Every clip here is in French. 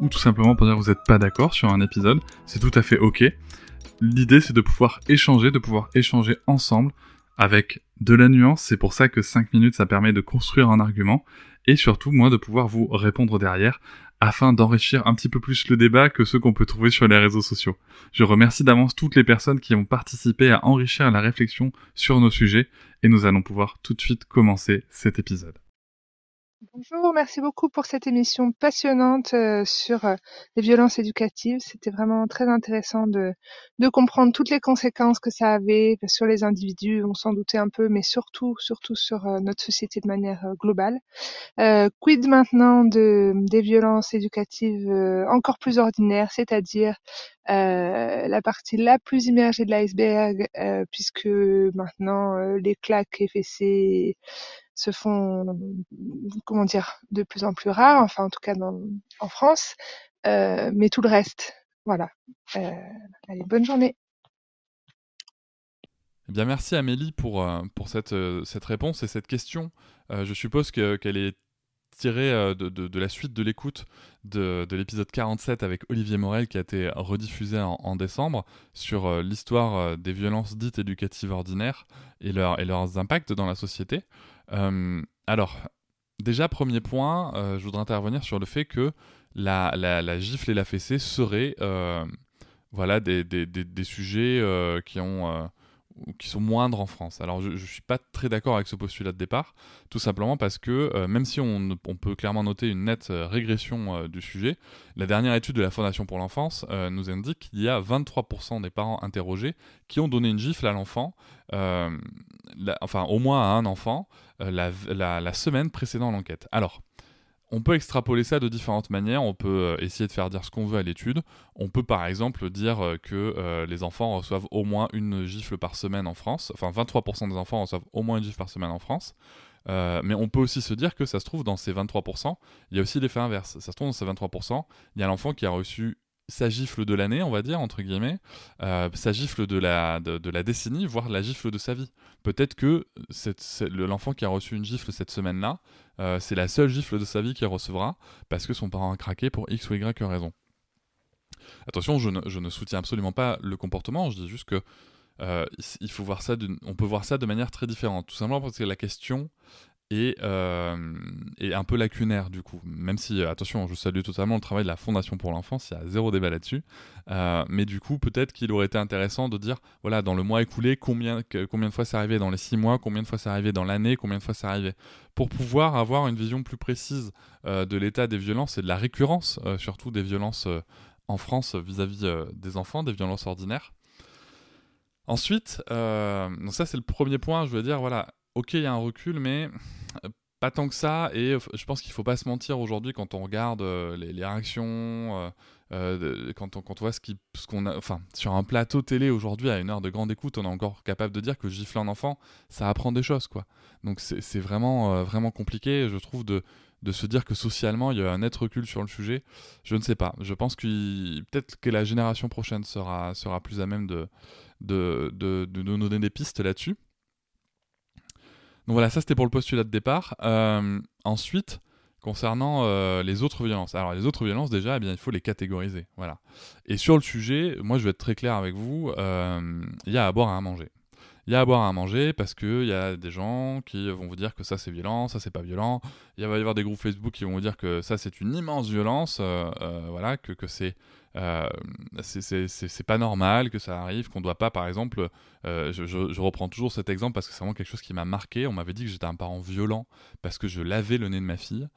ou tout simplement pour dire que vous n'êtes pas d'accord sur un épisode, c'est tout à fait ok. L'idée c'est de pouvoir échanger, de pouvoir échanger ensemble avec de la nuance, c'est pour ça que 5 minutes ça permet de construire un argument, et surtout moi de pouvoir vous répondre derrière afin d'enrichir un petit peu plus le débat que ceux qu'on peut trouver sur les réseaux sociaux. Je remercie d'avance toutes les personnes qui ont participé à enrichir la réflexion sur nos sujets, et nous allons pouvoir tout de suite commencer cet épisode. Bonjour, merci beaucoup pour cette émission passionnante euh, sur euh, les violences éducatives. C'était vraiment très intéressant de, de comprendre toutes les conséquences que ça avait sur les individus, on s'en doutait un peu, mais surtout, surtout sur euh, notre société de manière globale. quid maintenant de, des violences éducatives encore plus ordinaires, c'est-à-dire la partie la plus immergée de l'iceberg, puisque maintenant les claques et se font, comment dire, de plus en plus rares, enfin en tout cas en France, euh, mais tout le reste, voilà. Euh, allez, bonne journée. Eh bien, merci Amélie pour, euh, pour cette, cette réponse et cette question. je suppose qu'elle est tirée de, de, la suite de l'écoute de, de l'épisode 47 avec Olivier Morel qui a été rediffusé en, en décembre sur l'histoire des violences dites éducatives ordinaires et, leur, et leurs impacts dans la société. Euh, alors, déjà, premier point, euh, je voudrais intervenir sur le fait que la, gifle et la fessée seraient euh, des, sujets qui ont qui sont moindres en France. Alors je ne suis pas très d'accord avec ce postulat de départ, tout simplement parce que euh, même si on, peut clairement noter une nette euh, régression euh, du sujet, la dernière étude de la Fondation pour l'enfance nous indique qu'il y a 23% des parents interrogés qui ont donné une gifle à l'enfant, enfin au moins à un enfant, la, la semaine précédant l'enquête. Alors, on peut extrapoler ça de différentes manières. On peut euh, essayer de faire dire ce qu'on veut à l'étude. On peut par exemple dire euh, que euh, les enfants reçoivent au moins une gifle par semaine en France. Enfin, 23% des enfants reçoivent au moins une gifle par semaine en France. mais on peut aussi se dire que ça se trouve dans ces 23%, il y a aussi l'effet inverse. Ça se trouve dans ces 23%, il y a l'enfant qui a reçu sa gifle de l'année, on va dire, entre guillemets, euh, sa gifle de la, de, la décennie, voire la gifle de sa vie. Peut-être que l'enfant qui a reçu une gifle cette semaine-là, euh, c'est la seule gifle de sa vie qu'il recevra, parce que son parent a craqué pour X ou Y raison. Attention, je ne, je ne soutiens absolument pas le comportement, je dis juste que euh, il faut voir ça on peut voir ça de manière très différente. Tout simplement parce que la question et, euh, et, un peu lacunaire du coup. Même si, euh, attention, je salue totalement le travail de la Fondation pour l'enfance, il y a zéro débat là-dessus. Euh, mais du coup, peut-être qu'il aurait été intéressant de dire, voilà, dans le mois écoulé, combien, combien de fois c'est arrivé dans les six mois, combien de fois c'est arrivé dans l'année, combien de fois c'est arrivé, pour pouvoir avoir une vision plus précise de l'état des violences et de la récurrence, surtout des violences en France vis-à-vis des enfants, des violences ordinaires. Ensuite, donc ça c'est le premier point, je veux dire, voilà, ok, il y a un recul, mais euh, pas tant que ça. Et je pense qu'il faut pas se mentir aujourd'hui quand on regarde euh, les, réactions, euh, quand, on, voit ce qu'on a. Enfin, sur un plateau télé aujourd'hui, à une heure de grande écoute, on est encore capable de dire que gifler un enfant, ça apprend des choses, quoi. Donc c'est vraiment, vraiment compliqué, je trouve, de, se dire que socialement il y a un net recul sur le sujet. Je ne sais pas. Je pense que peut-être que la génération prochaine sera, sera plus à même de, de, de nous donner des pistes là-dessus. Donc voilà, ça c'était pour le postulat de départ. Euh, ensuite, concernant euh, les autres violences. Alors les autres violences déjà, eh bien il faut les catégoriser. Voilà. Et sur le sujet, moi je vais être très clair avec vous. Euh, il y a à boire et à manger. Il y a à boire à manger parce qu'il y a des gens qui vont vous dire que ça c'est violent, ça c'est pas violent. Il va y avoir des groupes Facebook qui vont vous dire que ça c'est une immense violence, euh, euh, voilà, que, que c'est euh, c'est pas normal que ça arrive, qu'on doit pas, par exemple, je, je, reprends toujours cet exemple parce que c'est vraiment quelque chose qui m'a marqué. On m'avait dit que j'étais un parent violent parce que je lavais le nez de ma fille,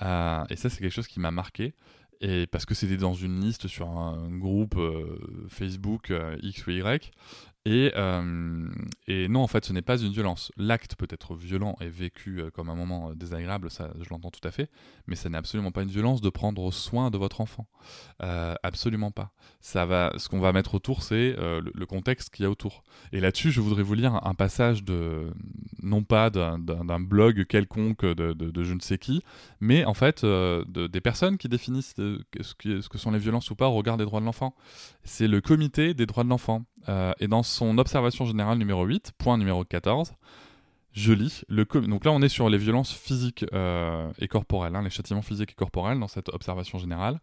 et ça c'est quelque chose qui m'a marqué. Et parce que c'était dans une liste sur un groupe Facebook X ou Y, et, euh, et, non, en fait, ce n'est pas une violence. L'acte peut être violent et vécu euh, comme un moment euh, désagréable, ça je l'entends tout à fait, mais ce n'est absolument pas une violence de prendre soin de votre enfant. absolument pas. Ça va, ce qu'on va mettre autour, c'est le, contexte qu'il y a autour. Et là-dessus, je voudrais vous lire un, passage de, non pas d'un blog quelconque de, je ne sais qui, mais en fait de, des personnes qui définissent ce que sont les violences ou pas au regard des droits de l'enfant. C'est le comité des droits de l'enfant. Et dans son observation générale numéro 8, point numéro 14, je lis. Le Donc là, on est sur les violences physiques euh, et corporelles, hein, les châtiments physiques et corporels dans cette observation générale.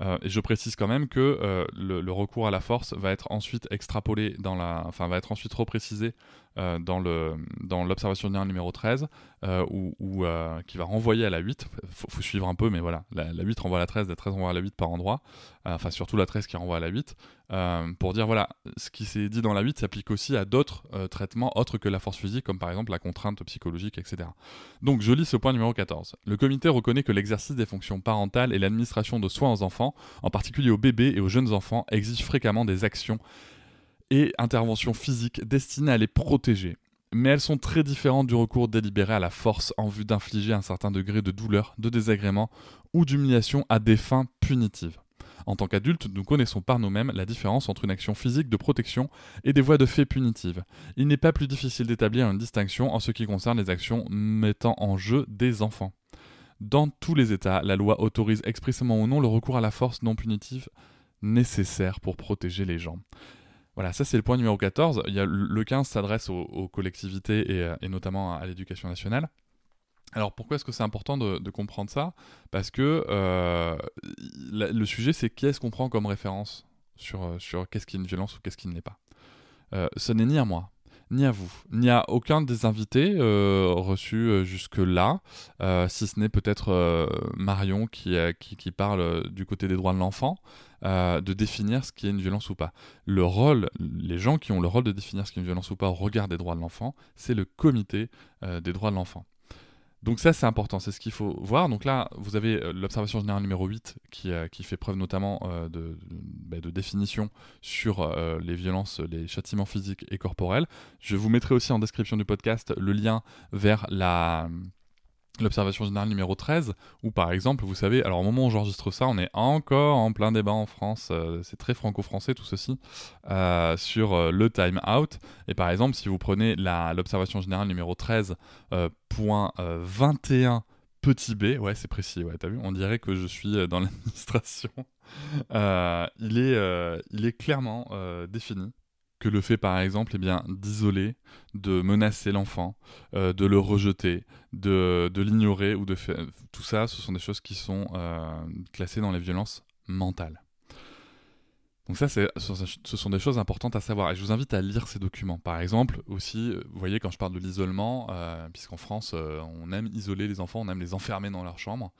Euh, et je précise quand même que euh, le, recours à la force va être ensuite extrapolé dans la, enfin va être ensuite reprécisé euh, dans le dans l'observation générale numéro 13 ou, qui va renvoyer à la 8. Faut, faut suivre un peu, mais voilà, la, 8 renvoie à la 13, la 13 renvoie à la 8 par endroit. Enfin surtout la 13 qui renvoie à la 8 pour dire voilà, ce qui s'est dit dans la 8 s'applique aussi à d'autres traitements autres que la force physique, comme par exemple la contrainte psychologique, etc. Donc je lis ce point numéro 14. Le comité reconnaît que l'exercice des fonctions parentales et l'administration de soins aux enfants en particulier aux bébés et aux jeunes enfants, exigent fréquemment des actions et interventions physiques destinées à les protéger. Mais elles sont très différentes du recours délibéré à la force en vue d'infliger un certain degré de douleur, de désagrément ou d'humiliation à des fins punitives. En tant qu'adultes, nous connaissons par nous-mêmes la différence entre une action physique de protection et des voies de fait punitives. Il n'est pas plus difficile d'établir une distinction en ce qui concerne les actions mettant en jeu des enfants. Dans tous les États, la loi autorise expressément ou non le recours à la force non punitive nécessaire pour protéger les gens. Voilà, ça c'est le point numéro 14. Il y a, le 15 s'adresse aux, collectivités et, euh, notamment à, l'éducation nationale. Alors pourquoi est-ce que c'est important de, comprendre ça? Parce que euh, le sujet c'est qui est-ce qu'on prend comme référence sur, euh, sur qu'est-ce qui est une violence ou qu'est-ce qui ne l'est pas? ce n'est ni à moi, ni à vous, ni à aucun des invités euh, reçus euh, jusque-là, euh, si ce n'est peut-être Marion qui, qui, parle du côté des droits de l'enfant, de définir ce qui est une violence ou pas. Le rôle, les gens qui ont le rôle de définir ce qui est une violence ou pas au regard des droits de l'enfant, c'est le comité des droits de l'enfant. Donc ça, c'est important, c'est ce qu'il faut voir. Donc là, vous avez euh, l'observation générale numéro 8 qui, euh, qui fait preuve notamment euh, de, bah, de, définition sur les violences, les châtiments physiques et corporels. Je vous mettrai aussi en description du podcast le lien vers la l'observation générale numéro 13, où par exemple, vous savez, alors au moment où j'enregistre ça, on est encore en plein débat en France, euh, c'est très franco-français tout ceci, euh, sur euh, le time out. Et par exemple, si vous prenez l'observation générale numéro 13, point 21 petit b, ouais c'est précis, ouais, t'as vu, on dirait que je suis dans l'administration. il, est, il est clairement défini que le fait par exemple eh bien d'isoler, de menacer l'enfant, euh, de le rejeter, de, l'ignorer ou de faire tout ça, ce sont des choses qui sont euh, classées dans les violences mentales. Donc ça, ce sont des choses importantes à savoir. Et je vous invite à lire ces documents. Par exemple, aussi, vous voyez, quand je parle de l'isolement, euh, puisqu'en France, on aime isoler les enfants, on aime les enfermer dans leur chambre.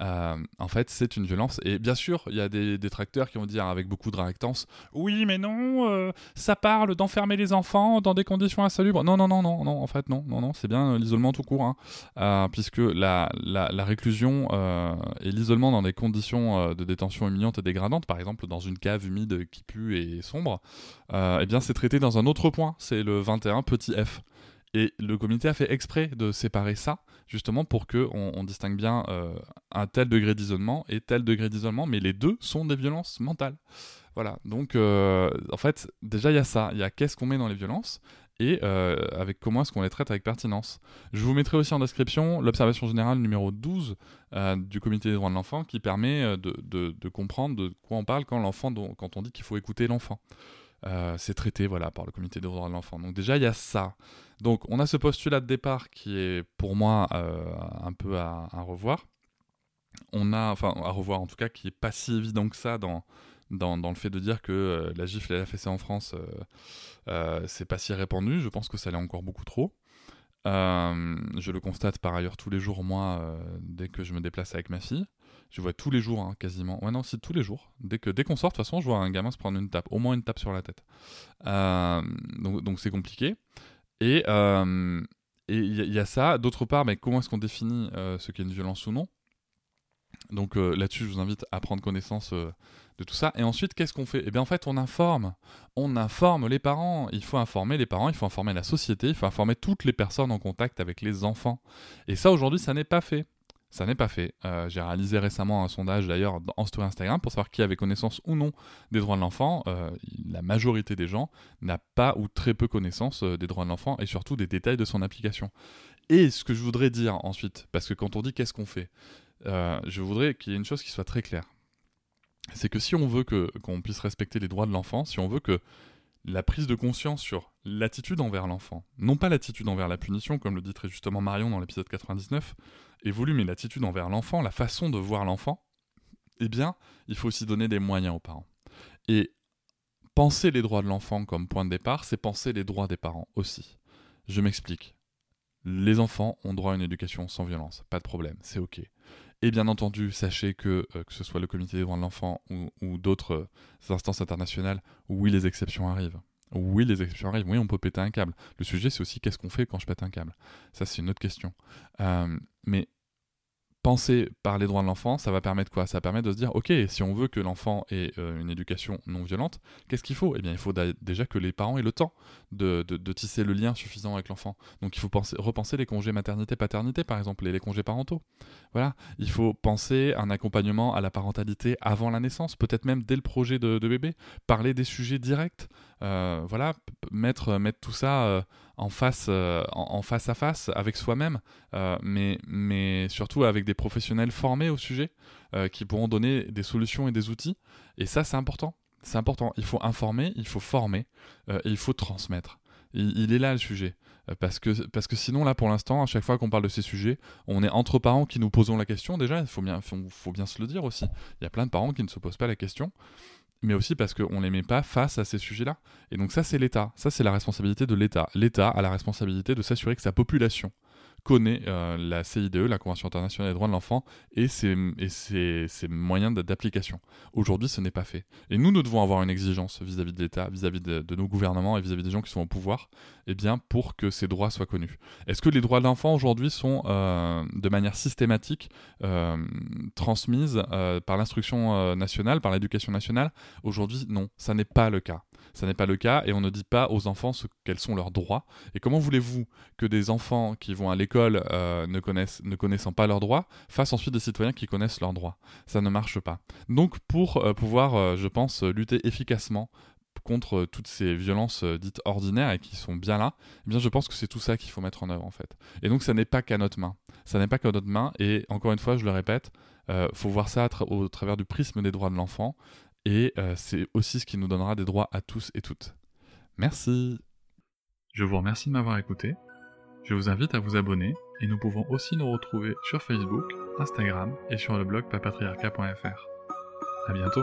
Euh, en fait, c'est une violence. Et bien sûr, il y a des détracteurs qui vont dire avec beaucoup de réactance Oui, mais non, euh, ça parle d'enfermer les enfants dans des conditions insalubres. Non, non, non, non, non, en fait, non, non, non, c'est bien l'isolement tout court. Hein. Euh, puisque la, la, réclusion et l'isolement dans des conditions de détention humiliantes et dégradantes, par exemple dans une cave humide qui pue et sombre, eh bien, c'est traité dans un autre point. C'est le 21 petit f. Et le comité a fait exprès de séparer ça, justement pour qu'on on distingue bien euh, un tel degré d'isolement et tel degré d'isolement, mais les deux sont des violences mentales. Voilà, donc euh, en fait, déjà il y a ça, il y a qu'est-ce qu'on met dans les violences et euh, avec comment est-ce qu'on les traite avec pertinence. Je vous mettrai aussi en description l'observation générale numéro 12 du comité des droits de l'enfant qui permet de, de, comprendre de quoi on parle quand, l'enfant, quand on dit qu'il faut écouter l'enfant. c'est traité voilà, par le comité des droits de l'enfant. Donc déjà, il y a ça. Donc on a ce postulat de départ qui est pour moi euh, un peu à, revoir. On a, enfin à revoir en tout cas, qui est pas si évident que ça dans, dans, le fait de dire que la gifle et la fessée en France, c'est pas si répandu. Je pense que ça l'est encore beaucoup trop. je le constate par ailleurs tous les jours, moi, dès que je me déplace avec ma fille. Je vois tous les jours, hein, quasiment. Ouais, non, c'est tous les jours. Dès dès qu'on sort, de toute façon, je vois un gamin se prendre une tape, au moins une tape sur la tête. donc c'est compliqué. Et et il y, a ça. D'autre part, comment est-ce qu'on définit ce qu'est une violence ou non? Donc euh, là-dessus, je vous invite à prendre connaissance euh, de tout ça. Et ensuite, qu'est-ce qu'on fait? Eh bien, en fait, on informe. On informe les parents. Il faut informer les parents, il faut informer la société, il faut informer toutes les personnes en contact avec les enfants. Et ça, aujourd'hui, ça n'est pas fait. Ça n'est pas fait. Euh, j'ai réalisé récemment un sondage d'ailleurs en story Instagram pour savoir qui avait connaissance ou non des droits de l'enfant. la majorité des gens n'a pas ou très peu connaissance des droits de l'enfant et surtout des détails de son application. Et ce que je voudrais dire ensuite, parce que quand on dit qu'est-ce qu'on fait, euh, je voudrais qu'il y ait une chose qui soit très claire. C'est que si on veut qu'on puisse respecter les droits de l'enfant, si on veut que la prise de conscience sur l'attitude envers l'enfant, non pas l'attitude envers la punition, comme le dit très justement Marion dans l'épisode 99, évolue, mais l'attitude envers l'enfant, la façon de voir l'enfant, eh bien, il faut aussi donner des moyens aux parents. Et penser les droits de l'enfant comme point de départ, c'est penser les droits des parents aussi. Je m'explique. Les enfants ont droit à une éducation sans violence, pas de problème, c'est ok. Et bien entendu, sachez que, euh, que ce soit le Comité des droits de l'enfant ou, d'autres euh, instances internationales, oui, les exceptions arrivent. Oui, les exceptions arrivent. Oui, on peut péter un câble. Le sujet, c'est aussi qu'est-ce qu'on fait quand je pète un câble? Ça, c'est une autre question. Euh, mais penser par les droits de l'enfant, ça va permettre quoi? Ça va permettre de se dire, ok, si on veut que l'enfant ait euh, une éducation non violente, qu'est-ce qu'il faut? Eh bien, il faut déjà que les parents aient le temps de, tisser le lien suffisant avec l'enfant. Donc, il faut penser, repenser les congés maternité-paternité, par exemple, et les congés parentaux. Voilà, il faut penser un accompagnement à la parentalité avant la naissance, peut-être même dès le projet de, bébé, parler des sujets directs, euh, voilà, mettre, mettre tout ça... Euh, en face, euh, en, face à face avec soi-même, euh, mais, mais surtout avec des professionnels formés au sujet euh, qui pourront donner des solutions et des outils. Et ça, c'est important. C'est important. Il faut informer, il faut former il faut transmettre. Il, est là le sujet. Parce que, parce que sinon, là, pour l'instant, à chaque fois qu'on parle de ces sujets, on est entre parents qui nous posons la question. Déjà, il faut bien, faut bien se le dire aussi. Il y a plein de parents qui ne se posent pas la question mais aussi parce qu'on ne les met pas face à ces sujets-là. Et donc ça, c'est l'État. Ça, c'est la responsabilité de l'État. L'État a la responsabilité de s'assurer que sa population connaît euh, la CIDE, la Convention internationale des droits de l'enfant, et ses, moyens d'application. Aujourd'hui, ce n'est pas fait. Et nous, nous devons avoir une exigence vis-à-vis de l'État, vis-à-vis de, nos gouvernements et vis-à-vis des gens qui sont au pouvoir, eh bien, pour que ces droits soient connus. Est-ce que les droits de l'enfant aujourd'hui sont euh, de manière systématique euh, transmises par l'instruction nationale, par l'éducation nationale? Aujourd'hui, non, ça n'est pas le cas. Ça n'est pas le cas et on ne dit pas aux enfants ce, quels sont leurs droits. Et comment voulez-vous que des enfants qui vont à l'école euh, ne, connaissant pas leurs droits fassent ensuite des citoyens qui connaissent leurs droits? Ça ne marche pas. Donc pour euh, pouvoir, euh, je pense, lutter efficacement contre toutes ces violences dites ordinaires et qui sont bien là, eh bien je pense que c'est tout ça qu'il faut mettre en œuvre en fait. Et donc ça n'est pas qu'à notre main. Ça n'est pas qu'à notre main et encore une fois, je le répète, il faut voir ça au travers du prisme des droits de l'enfant et euh, c'est aussi ce qui nous donnera des droits à tous et toutes. Merci. Je vous remercie de m'avoir écouté. Je vous invite à vous abonner et nous pouvons aussi nous retrouver sur Facebook, Instagram et sur le blog papatriarca.fr. À bientôt.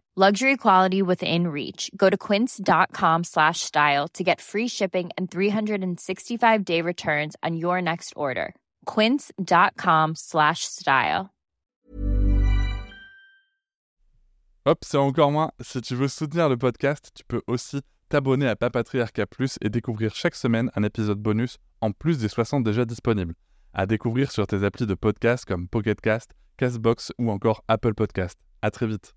Luxury quality within reach. Go to quince.com slash style to get free shipping and 365 day returns on your next order. quince.com slash style. Hop, c'est encore moins. Si tu veux soutenir le podcast, tu peux aussi t'abonner à Papatriarca Plus et découvrir chaque semaine un épisode bonus en plus des 60 déjà disponibles. À découvrir sur tes applis de podcast comme Pocketcast, Castbox ou encore Apple Podcast. À très vite.